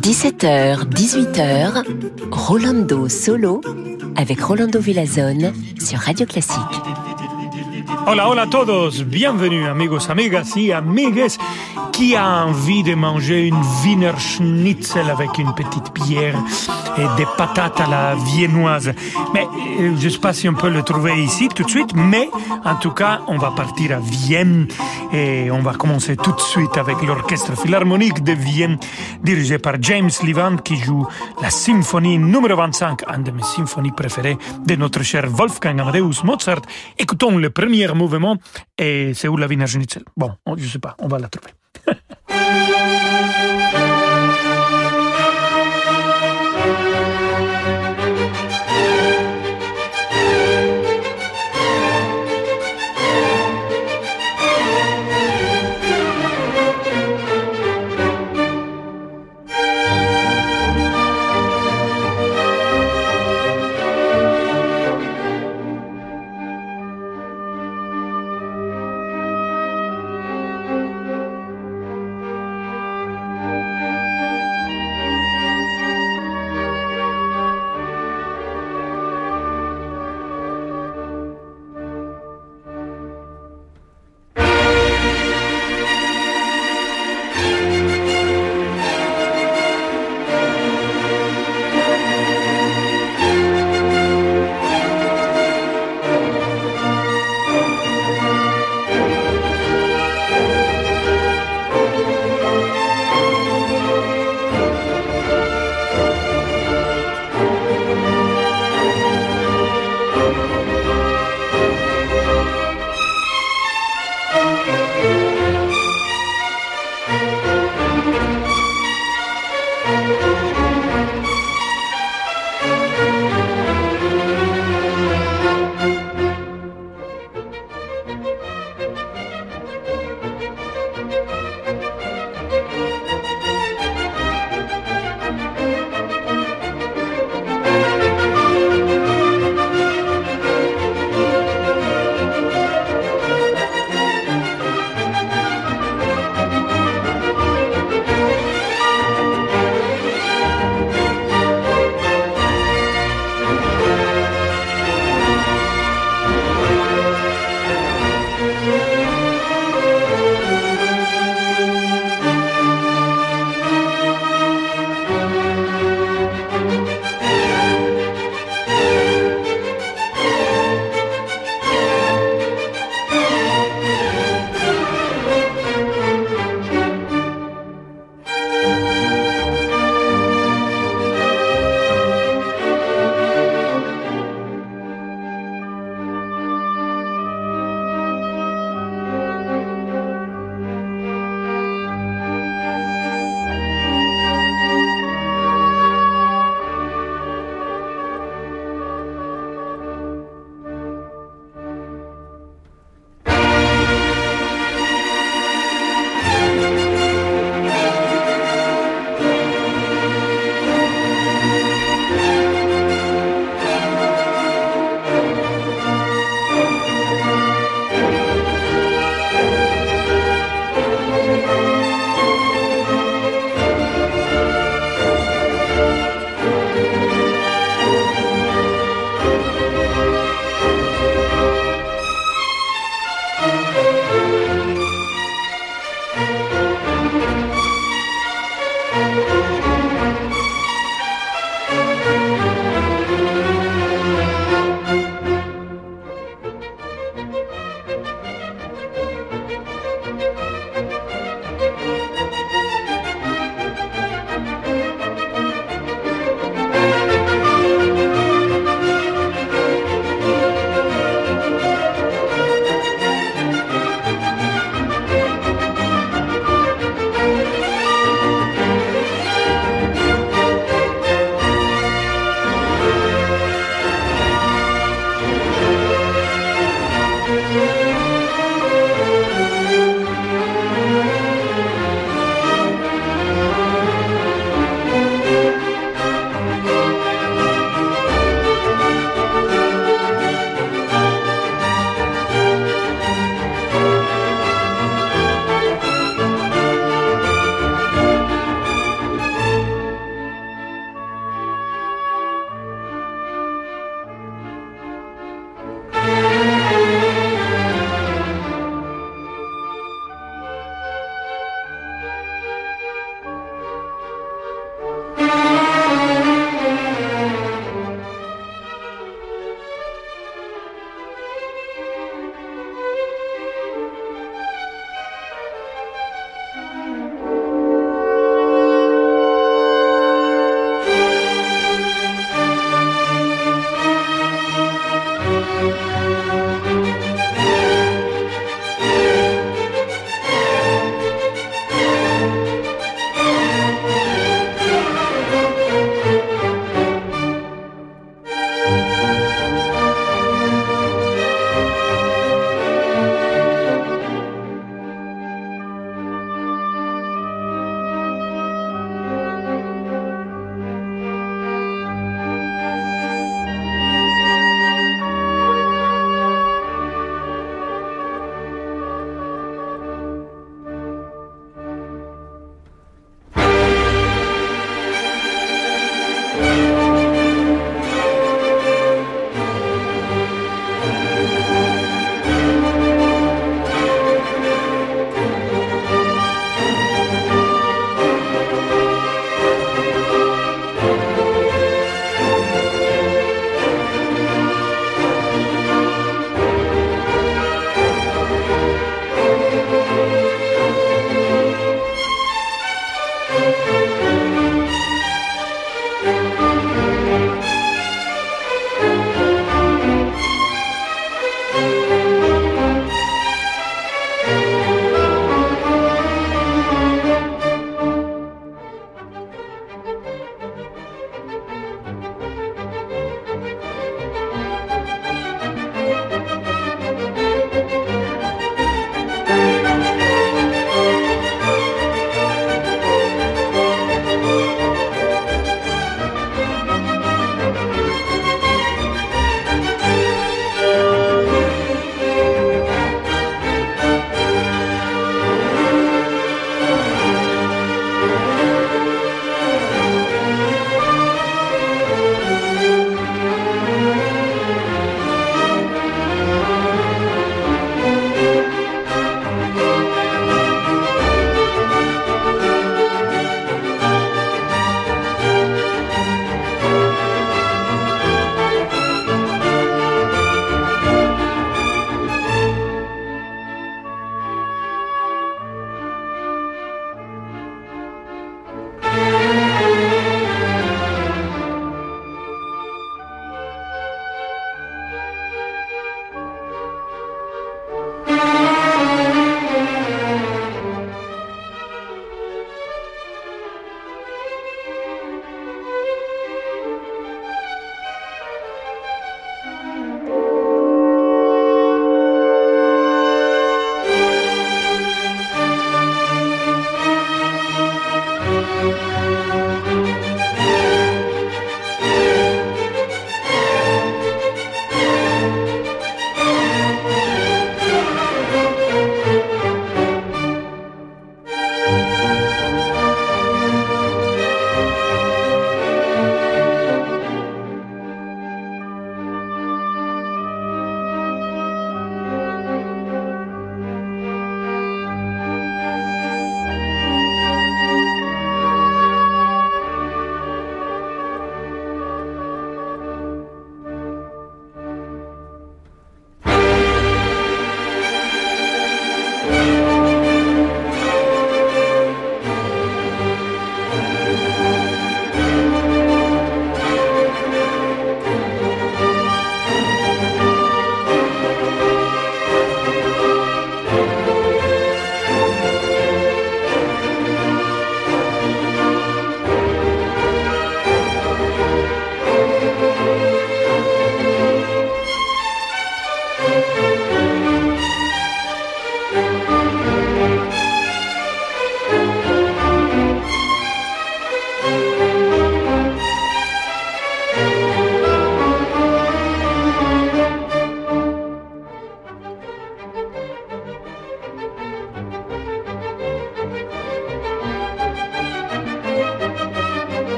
17h, 18h, Rolando Solo avec Rolando Villazone sur Radio Classique. Hola, hola a todos, bienvenue amigos, amigas y amigues qui a envie de manger une Wiener Schnitzel avec une petite bière et des patates à la viennoise. Mais euh, je ne sais pas si on peut le trouver ici tout de suite, mais en tout cas, on va partir à Vienne et on va commencer tout de suite avec l'orchestre philharmonique de Vienne dirigé par James Levant qui joue la symphonie numéro 25, une de mes symphonies préférées de notre cher Wolfgang Amadeus Mozart. Écoutons le premier mouvement et c'est où la Wiener Schnitzel Bon, je ne sais pas, on va la trouver.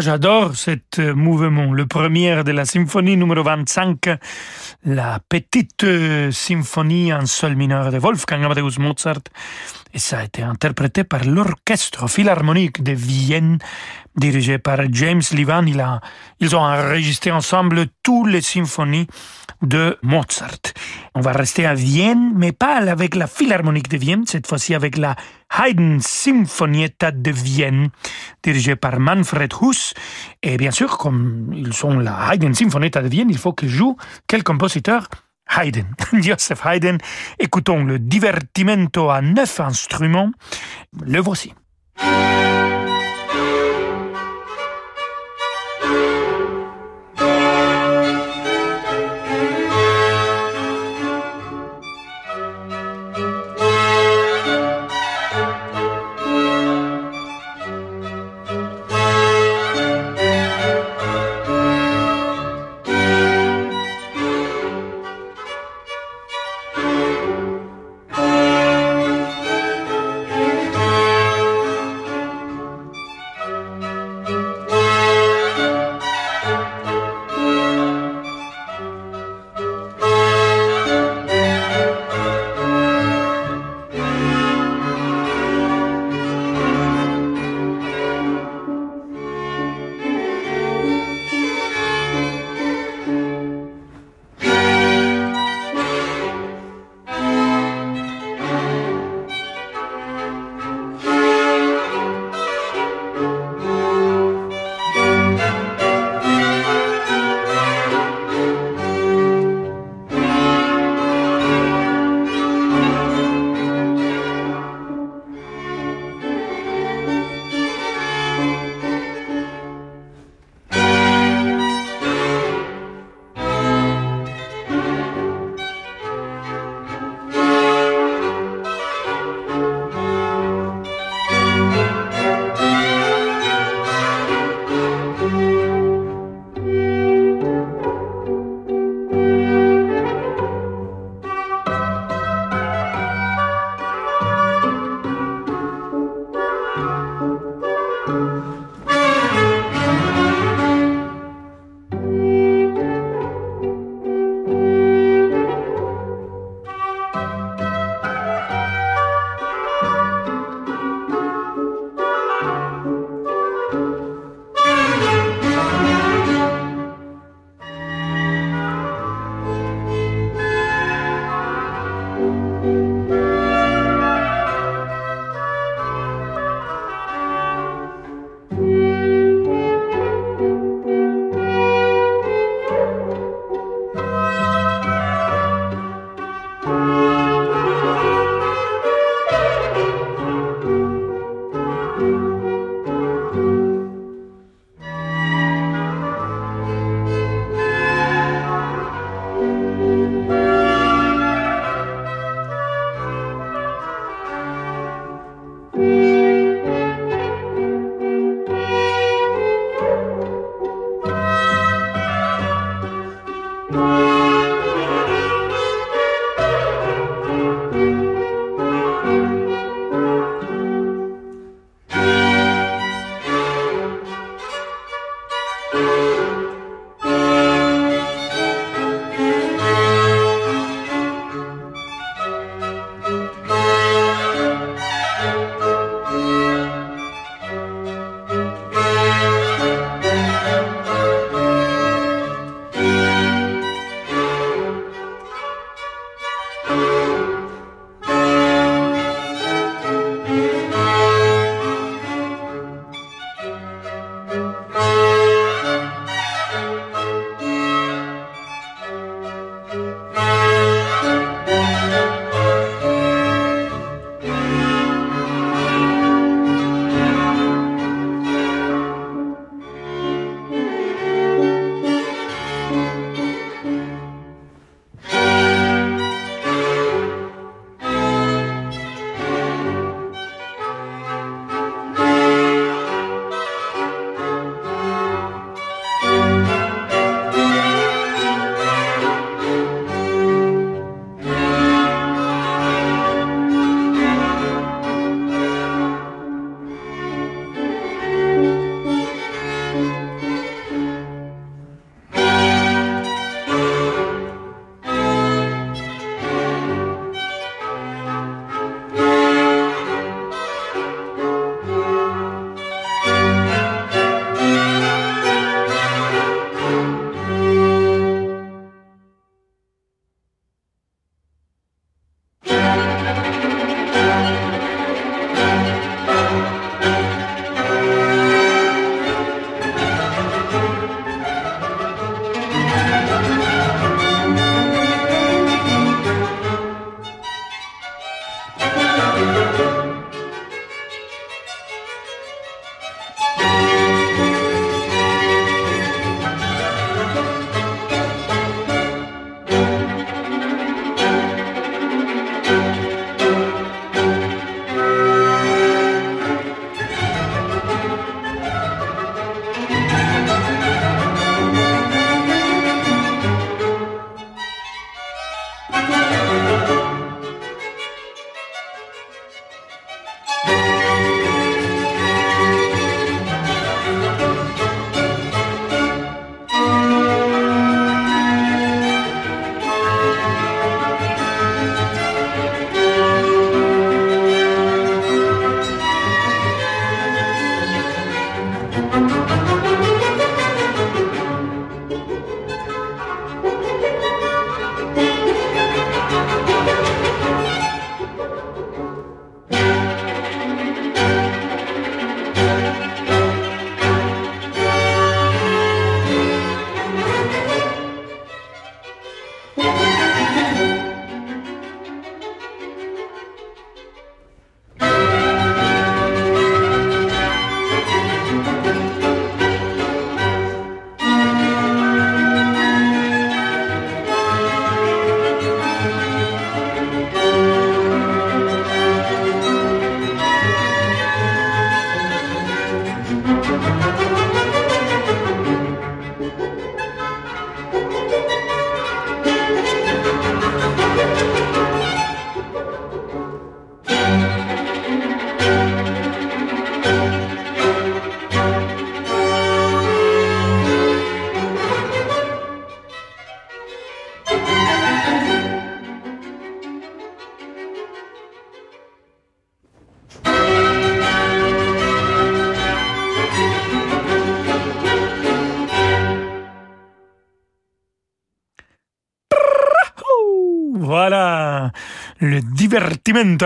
Ah, j'adore cet euh, mouvement. Le premier de la symphonie numéro 25, la petite euh, symphonie en sol mineur de Wolfgang Amadeus Mozart. Et ça a été interprété par l'orchestre philharmonique de Vienne, dirigé par James Livan. Il a, ils ont enregistré ensemble toutes les symphonies de Mozart. On va rester à Vienne, mais pas avec la Philharmonique de Vienne, cette fois-ci avec la Haydn Sinfonietta de Vienne, dirigée par Manfred Huss. Et bien sûr, comme ils sont la Haydn Sinfonietta de Vienne, il faut que joue quel compositeur Haydn, Joseph Haydn. Écoutons le divertimento à neuf instruments. Le voici.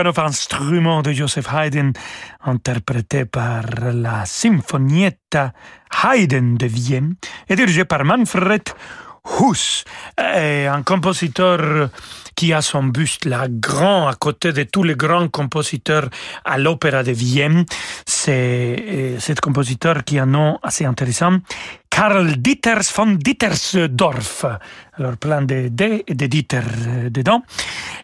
Neuf instrument de Joseph Haydn, interprété par la Sinfonietta Haydn de Vienne et dirigé par Manfred Huss, un compositeur qui a son buste là grand à côté de tous les grands compositeurs à l'Opéra de Vienne. C'est euh, cet compositeur qui a un nom assez intéressant, Karl Dieters von Dietersdorf. Alors plein de D et de Dieter euh, dedans.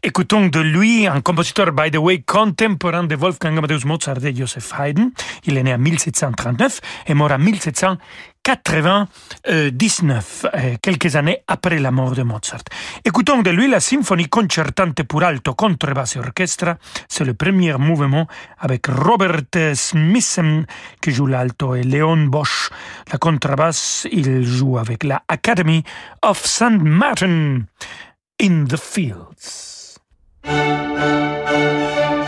Écoutons de lui un compositeur, by the way, contemporain de Wolfgang Amadeus Mozart et Joseph Haydn. Il est né en 1739 et mort en 1799, euh, quelques années après la mort de Mozart. Écoutons de lui la symphonie concertante pour alto, contrebasse et orchestre. C'est le premier mouvement avec Robert Smissen qui joue l'alto et Léon Bosch la contrebasse. Il joue avec la Academy of St. Martin in the Fields. Música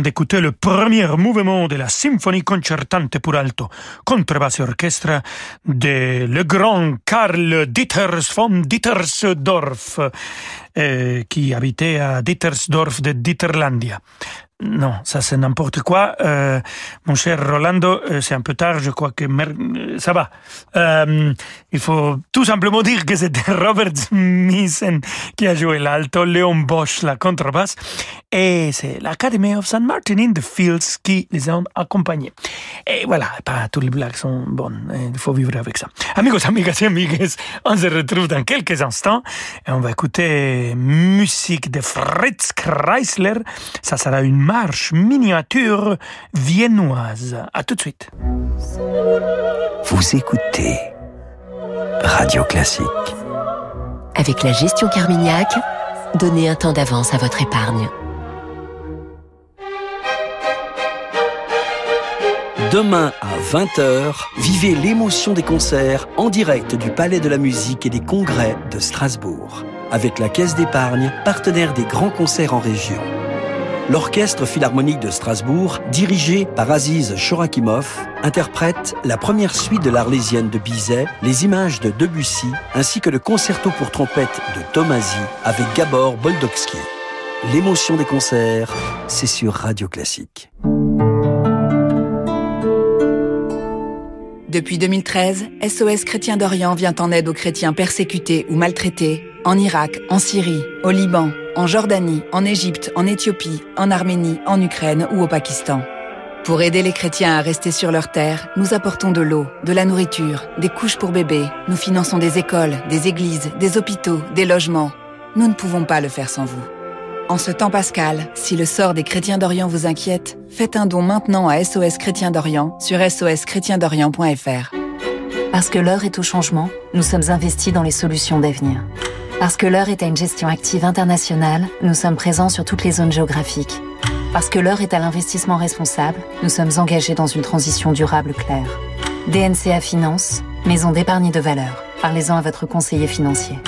d'écouter le premier mouvement de la symphonie concertante pour alto, contrebasse orchestre de le grand Karl Dieters von Dietersdorf, euh, qui habitait à Dietersdorf de Dieterlandia. Non, ça c'est n'importe quoi. Euh, mon cher Rolando, euh, c'est un peu tard, je crois que euh, ça va. Il faut tout simplement dire que c'était Robert Smith qui a joué l'alto, Léon Bosch la contrebasse, et c'est l'Academy of St. Martin in the Fields qui les a accompagnés. Et voilà, pas tous les blagues sont bonnes, il faut vivre avec ça. Amigos, amigas et amigues, on se retrouve dans quelques instants et on va écouter musique de Fritz Kreisler. Ça sera une marche miniature viennoise. À tout de suite. Vous écoutez Radio Classique. Avec la gestion Carmignac, donnez un temps d'avance à votre épargne. Demain à 20h, vivez l'émotion des concerts en direct du Palais de la Musique et des Congrès de Strasbourg. Avec la Caisse d'épargne, partenaire des grands concerts en région l'Orchestre Philharmonique de Strasbourg, dirigé par Aziz Shorakimov, interprète la première suite de l'Arlésienne de Bizet, les images de Debussy, ainsi que le concerto pour trompette de Tomasi avec Gabor Boldowski. L'émotion des concerts, c'est sur Radio Classique. Depuis 2013, SOS Chrétien d'Orient vient en aide aux chrétiens persécutés ou maltraités en Irak, en Syrie, au Liban, en Jordanie, en Égypte, en Éthiopie, en Arménie, en Ukraine ou au Pakistan. Pour aider les chrétiens à rester sur leur terre, nous apportons de l'eau, de la nourriture, des couches pour bébés, nous finançons des écoles, des églises, des hôpitaux, des logements. Nous ne pouvons pas le faire sans vous. En ce temps pascal, si le sort des chrétiens d'Orient vous inquiète, faites un don maintenant à SOS Chrétien d'Orient sur soschrétiendorient.fr. Parce que l'heure est au changement, nous sommes investis dans les solutions d'avenir. Parce que l'heure est à une gestion active internationale, nous sommes présents sur toutes les zones géographiques. Parce que l'heure est à l'investissement responsable, nous sommes engagés dans une transition durable claire. DNCA Finance, maison d'épargne de valeur. Parlez-en à votre conseiller financier.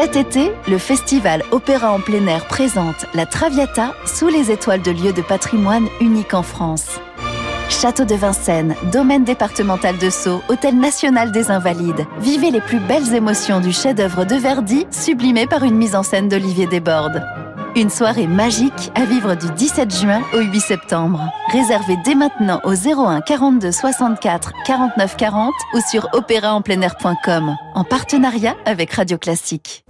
Cet été, le festival Opéra en plein air présente la Traviata sous les étoiles de lieux de patrimoine unique en France. Château de Vincennes, domaine départemental de Sceaux, Hôtel national des Invalides. Vivez les plus belles émotions du chef-d'œuvre de Verdi, sublimé par une mise en scène d'Olivier Desbordes. Une soirée magique à vivre du 17 juin au 8 septembre. Réservez dès maintenant au 01 42 64 49 40 ou sur opéraenpleinair.com en partenariat avec Radio Classique.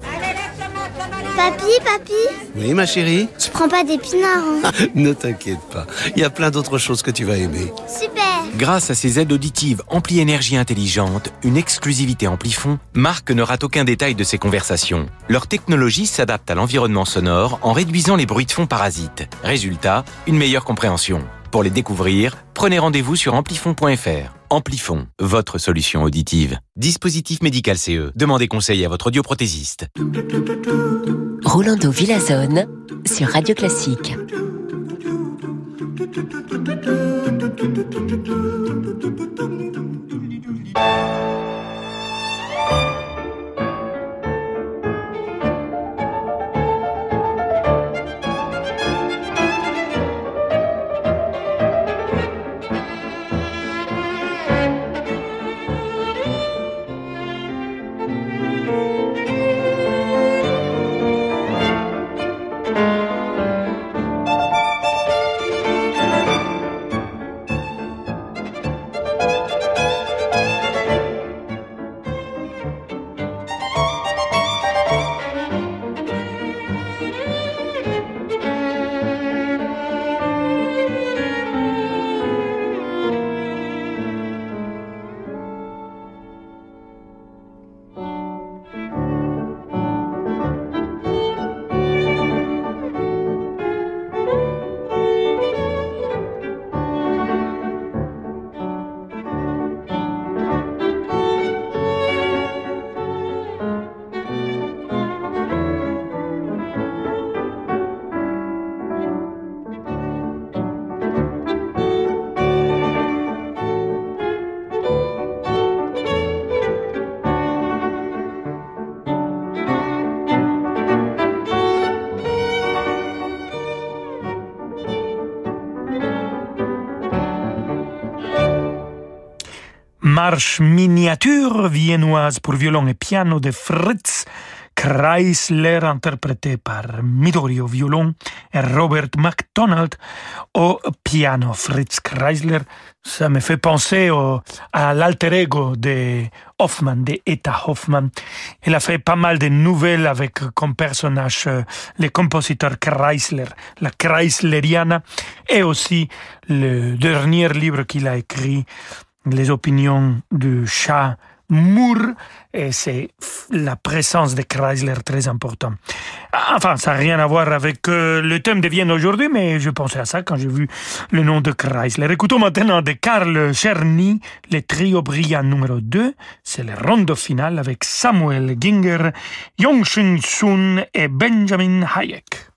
Papi, papi Oui, ma chérie Tu prends pas d'épinards, hein Ne t'inquiète pas, il y a plein d'autres choses que tu vas aimer. Super Grâce à ses aides auditives Ampli Énergie Intelligente, une exclusivité Amplifon, Marc ne rate aucun détail de ses conversations. Leur technologie s'adapte à l'environnement sonore en réduisant les bruits de fond parasites. Résultat, une meilleure compréhension. Pour les découvrir, prenez rendez-vous sur amplifon.fr. Amplifon, votre solution auditive. Dispositif médical CE. Demandez conseil à votre audioprothésiste. Rolando Villazone sur Radio Classique. Marche miniature viennoise pour violon et piano de Fritz Kreisler, interprété par Midori au violon et Robert McDonald au piano. Fritz Kreisler, ça me fait penser au, à l'alter ego de Hoffman, de Etta Hoffman. Il a fait pas mal de nouvelles avec comme personnage euh, le compositeur Kreisler, la Chreisleriana, et aussi le dernier livre qu'il a écrit, Les opinions du chat Moore, et c'est la présence de Chrysler très important. Enfin, ça n'a rien à voir avec euh, le thème de Vienne aujourd'hui, mais je pensais à ça quand j'ai vu le nom de Chrysler. Écoutons maintenant de Karl Czerny, le trio brillant numéro 2. C'est le rondo final avec Samuel Ginger, Yong Sun et Benjamin Hayek.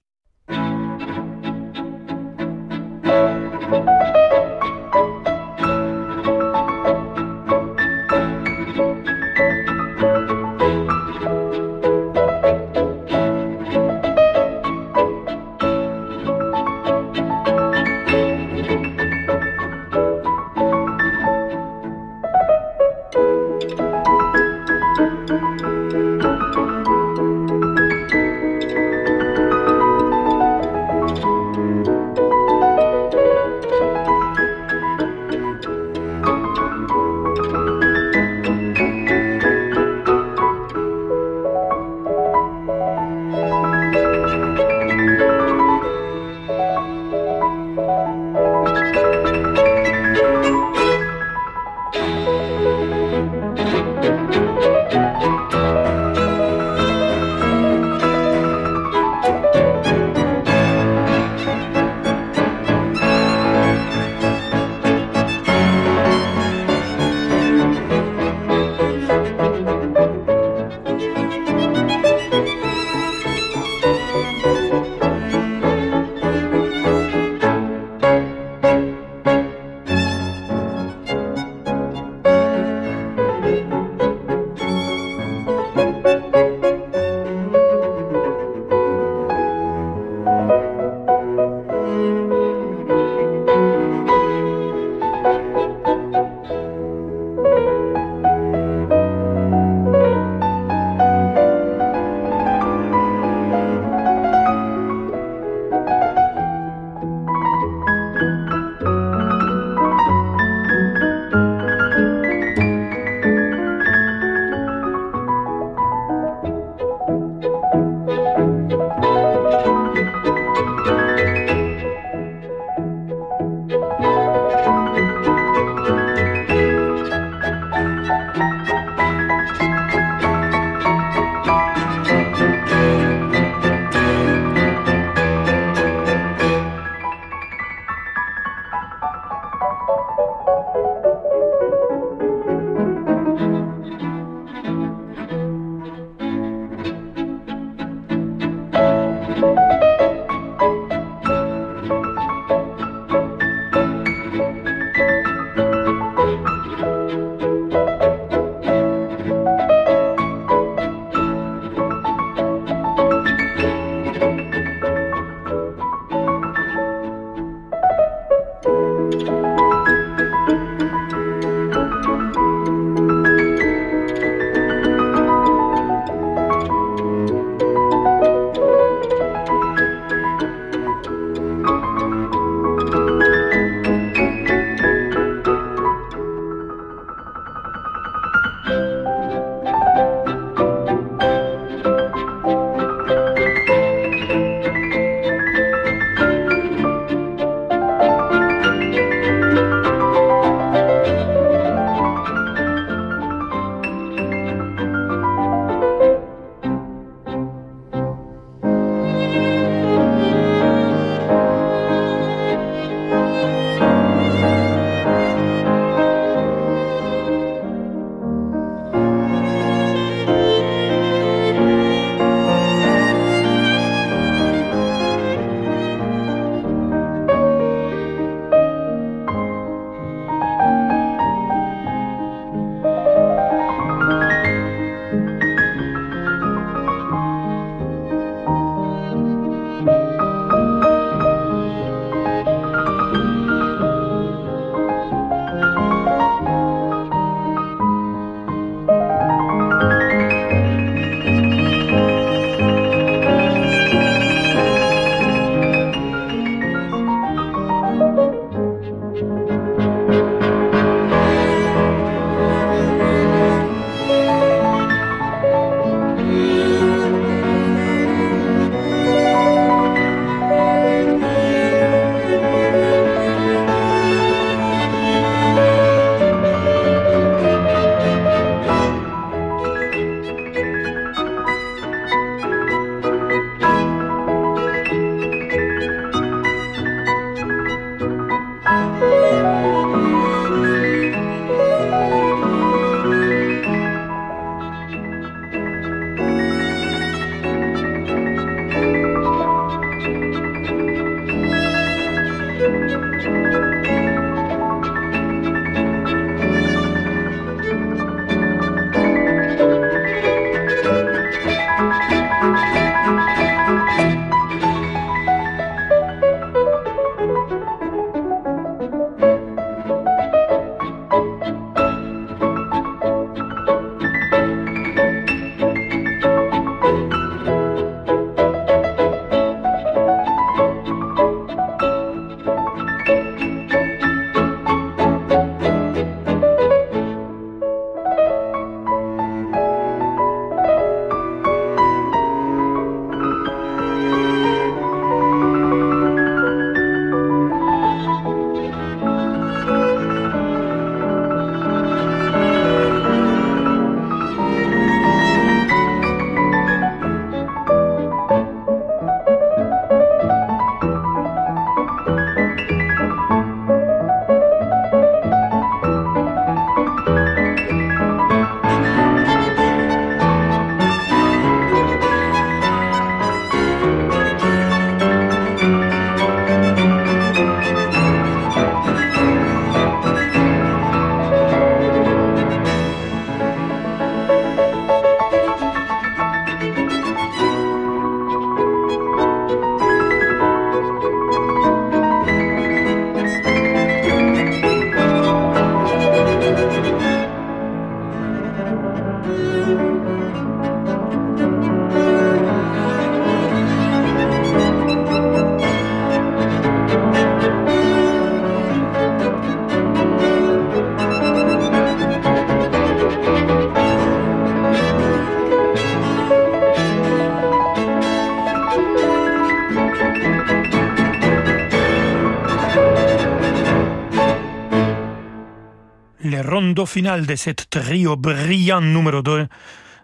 Rondo final de cette trio brillant numéro 2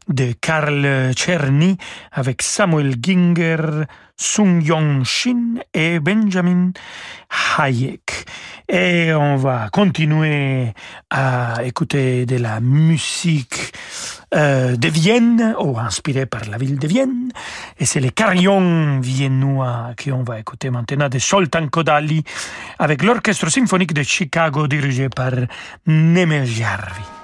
de Karl Czerny avec Samuel Ginger, Sung Yong Shin et Benjamin Hayek. Et on va continuer à écouter de la musique euh, de Vienne, ou inspirée par la ville de Vienne. Et c'est les carillons viennois qu'on va écouter maintenant de Soltan Kodali avec l'orchestre symphonique de Chicago dirigé par Nemel Jarvi.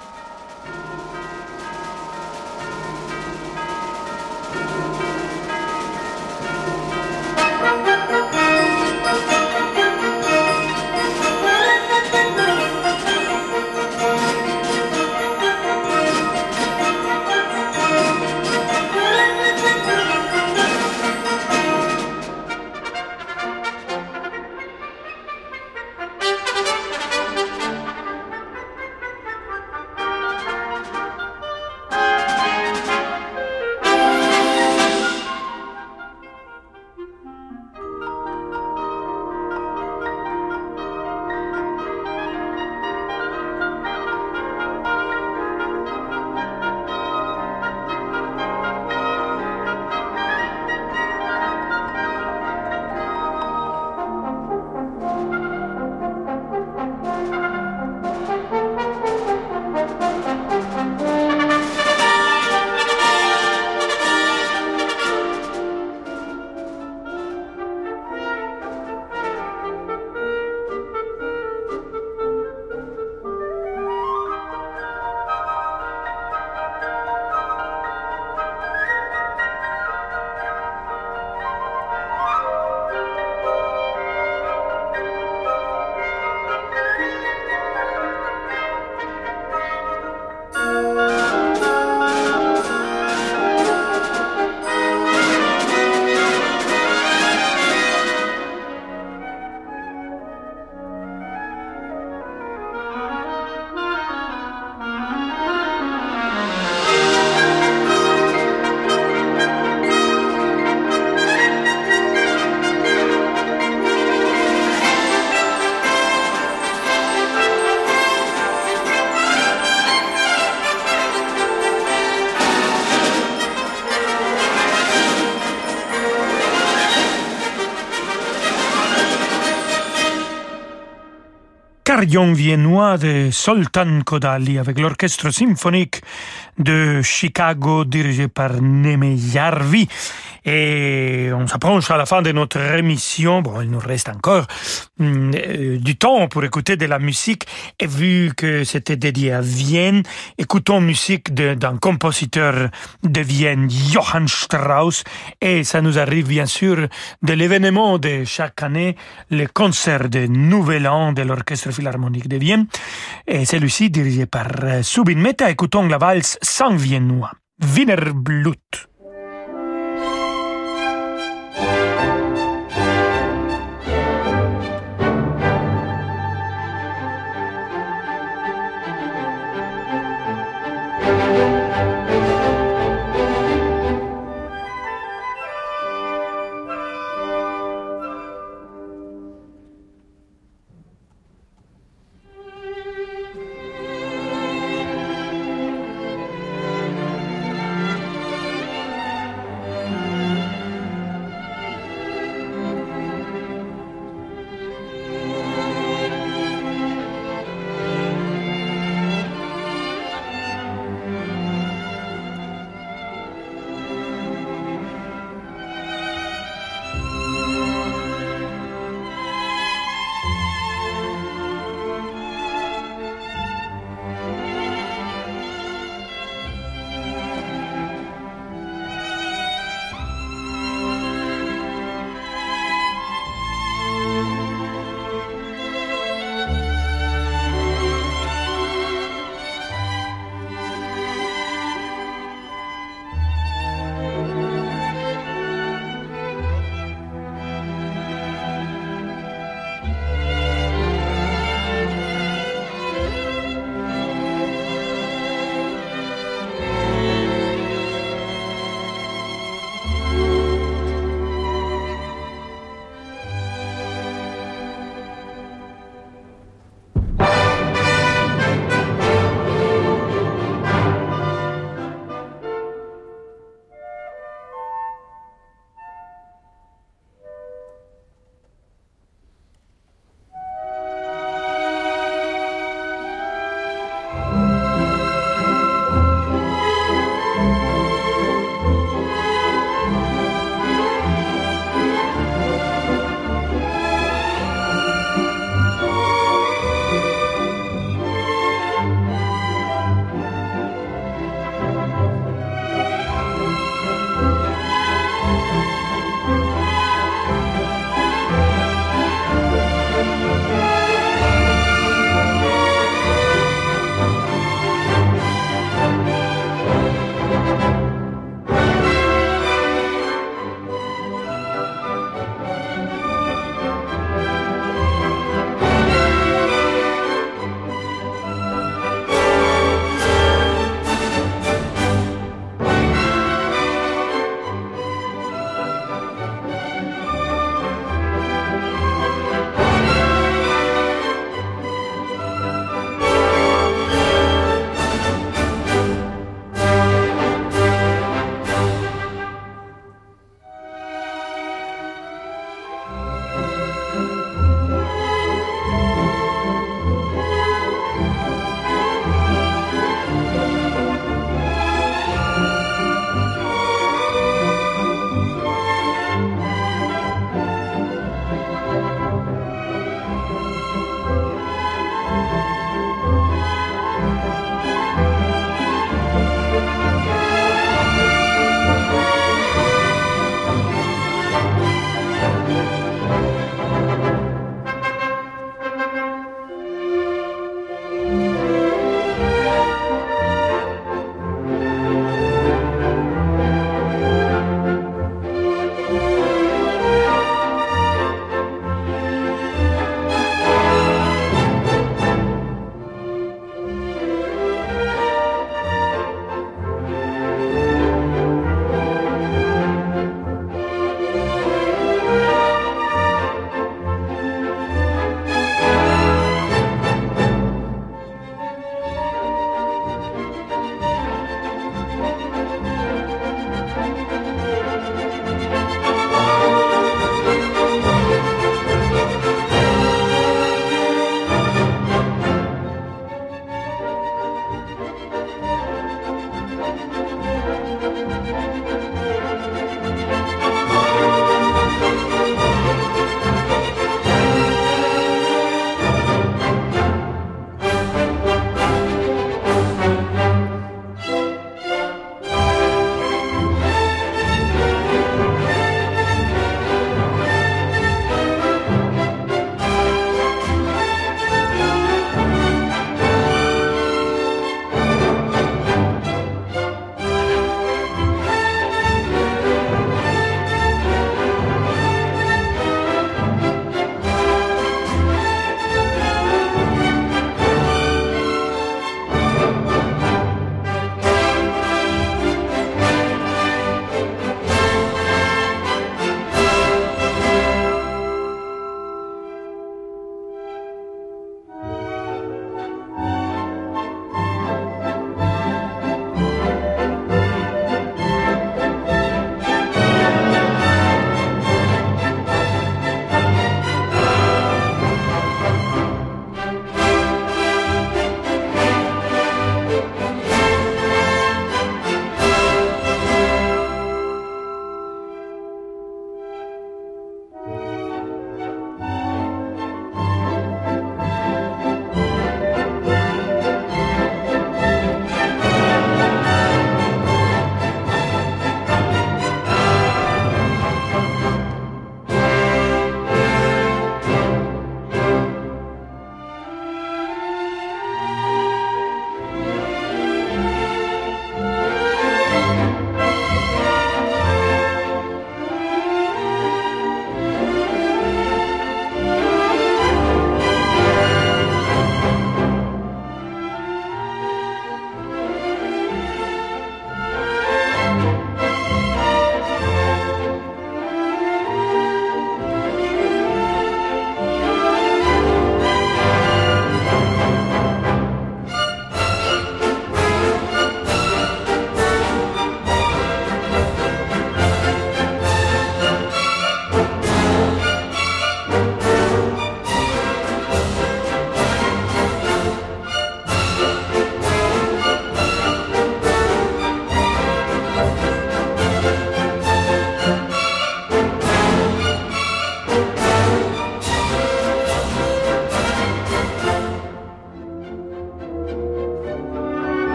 Carillon viennois de Soltan Kodali avec l'orchestre symphonique de Chicago dirigé par Neme Jarvi. Et on s'approche à la fin de notre émission. Bon, il nous reste encore euh, du temps pour écouter de la musique. Et vu que c'était dédié à Vienne, écoutons musique d'un compositeur de Vienne, Johann Strauss. Et ça nous arrive bien sûr de l'événement de chaque année, le concert de Nouvel An de l'Orchestre de Vienne. Et celui-ci dirigé par euh, Subin Meta. Écoutons la valse sans viennois. Wiener Blut.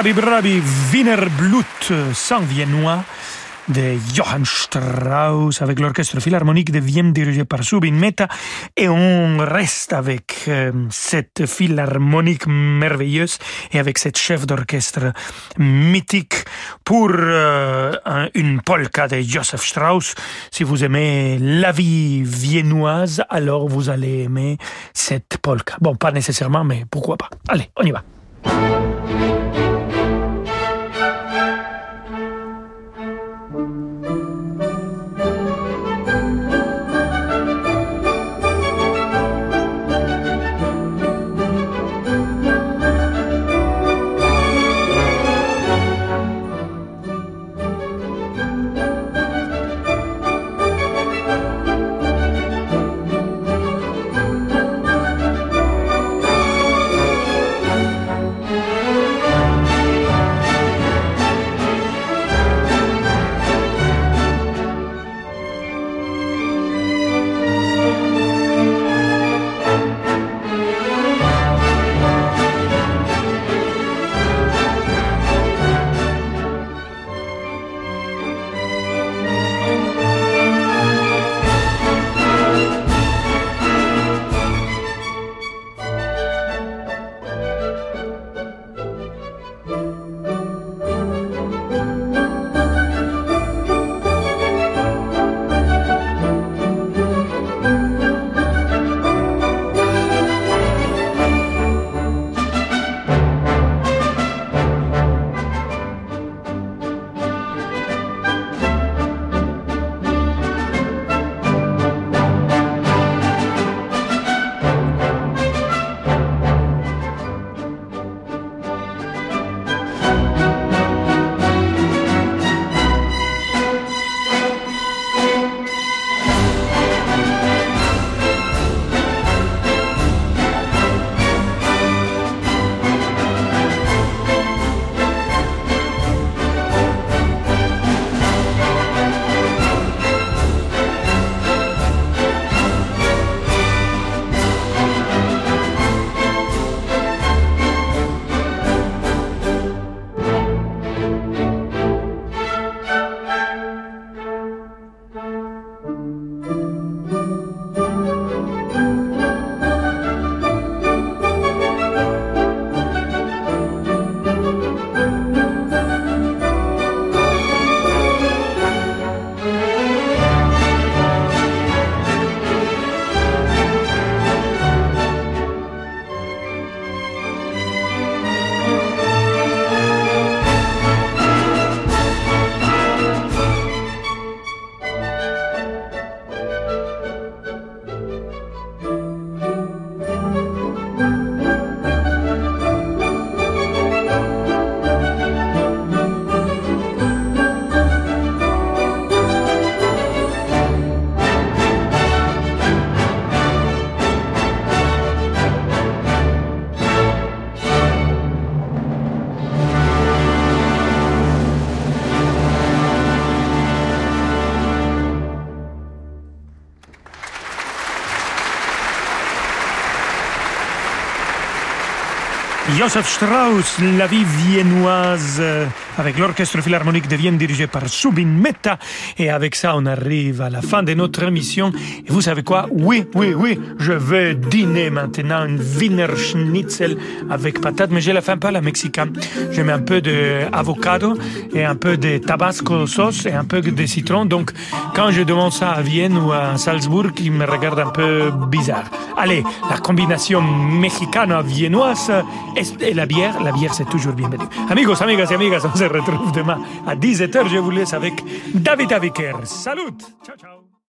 Brabi Brabi Wiener Blut, sang viennois de Johann Strauss avec l'orchestre philharmonique de Vienne dirigé par Subin Mehta et on reste avec euh, cette philharmonique merveilleuse et avec cette chef d'orchestre mythique pour euh, un- une polka de Joseph Strauss. Si vous aimez la vie viennoise, alors vous allez aimer cette polka. Bon, pas nécessairement, mais pourquoi pas. Allez, on y va. Joseph Strauss, la vie viennoise, euh, avec l'Orchestre Philharmonique de Vienne dirigé par Subin Mehta. Et avec ça, on arrive à la fin de notre émission. Et vous savez quoi? Oui, oui, oui, je vais dîner maintenant une Wiener Schnitzel avec patate, mais je la peu à la mexicaine. Je mets un peu d'avocado et un peu de tabasco sauce et un peu de citron. Donc, quand je demande ça à Vienne ou à Salzbourg, ils me regardent un peu bizarre. Allez, la combinaison mexicano-viennoise et la bière, la bière c'est toujours bienvenue. Amigos, amigas et amigas, on se retrouve demain à 17h. Je vous laisse avec David Aviker. Salut Ciao, ciao